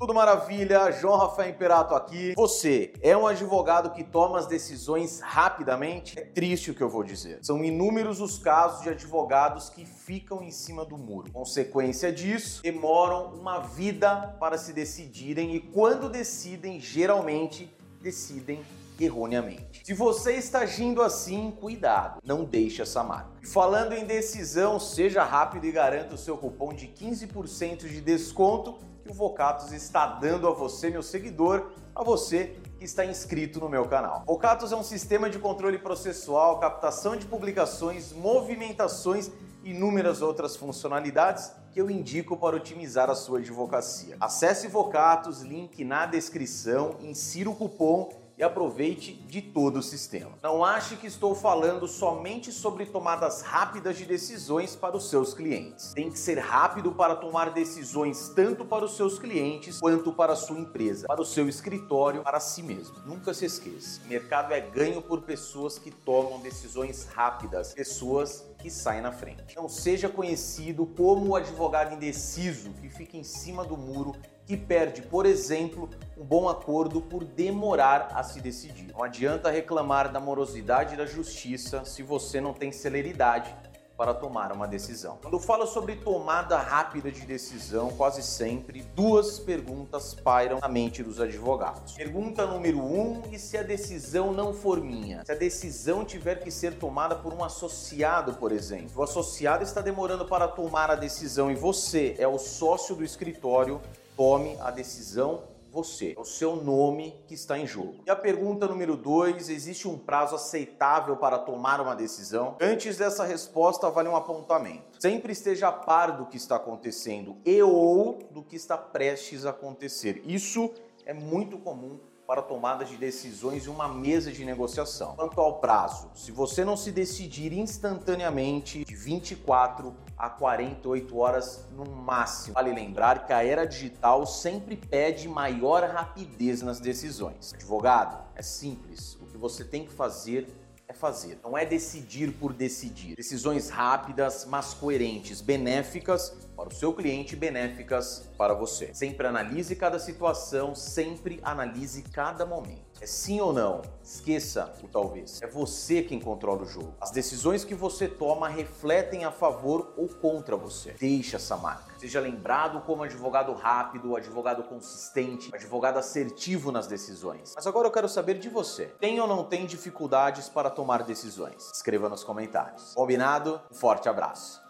Tudo maravilha, João Rafael Imperato aqui. Você é um advogado que toma as decisões rapidamente? É triste o que eu vou dizer. São inúmeros os casos de advogados que ficam em cima do muro. Consequência disso, demoram uma vida para se decidirem e quando decidem, geralmente decidem erroneamente. Se você está agindo assim, cuidado, não deixe essa marca. Falando em decisão, seja rápido e garanta o seu cupom de 15% de desconto que o Vocatus está dando a você, meu seguidor, a você que está inscrito no meu canal. Vocatus é um sistema de controle processual, captação de publicações, movimentações e inúmeras outras funcionalidades que eu indico para otimizar a sua advocacia. Acesse Vocatus, link na descrição, insira o cupom e aproveite de todo o sistema. Não ache que estou falando somente sobre tomadas rápidas de decisões para os seus clientes. Tem que ser rápido para tomar decisões tanto para os seus clientes quanto para a sua empresa, para o seu escritório, para si mesmo. Nunca se esqueça: o mercado é ganho por pessoas que tomam decisões rápidas, pessoas que saem na frente. Não seja conhecido como o advogado indeciso que fica em cima do muro que perde, por exemplo, um bom acordo por demorar a se decidir. Não adianta reclamar da morosidade da justiça se você não tem celeridade para tomar uma decisão. Quando falo sobre tomada rápida de decisão, quase sempre duas perguntas pairam na mente dos advogados. Pergunta número um: e se a decisão não for minha? Se a decisão tiver que ser tomada por um associado, por exemplo, o associado está demorando para tomar a decisão e você é o sócio do escritório, tome a decisão você. É o seu nome que está em jogo. E a pergunta número dois: existe um prazo aceitável para tomar uma decisão? Antes dessa resposta, vale um apontamento. Sempre esteja a par do que está acontecendo e ou do que está prestes a acontecer. Isso é muito comum para tomadas de decisões em uma mesa de negociação. Quanto ao prazo, se você não se decidir instantaneamente, de 24 a 48 horas no máximo. Vale lembrar que a era digital sempre pede maior rapidez nas decisões. Advogado, é simples. O que você tem que fazer é fazer, não é decidir por decidir. Decisões rápidas, mas coerentes, benéficas para o seu cliente, benéficas para você. Sempre analise cada situação, sempre analise cada momento. É sim ou não? Esqueça o talvez. É você quem controla o jogo. As decisões que você toma refletem a favor ou contra você. Deixe essa marca. Seja lembrado como advogado rápido, advogado consistente, advogado assertivo nas decisões. Mas agora eu quero saber de você. Tem ou não tem dificuldades para tomar decisões? Escreva nos comentários. Combinado? Um forte abraço.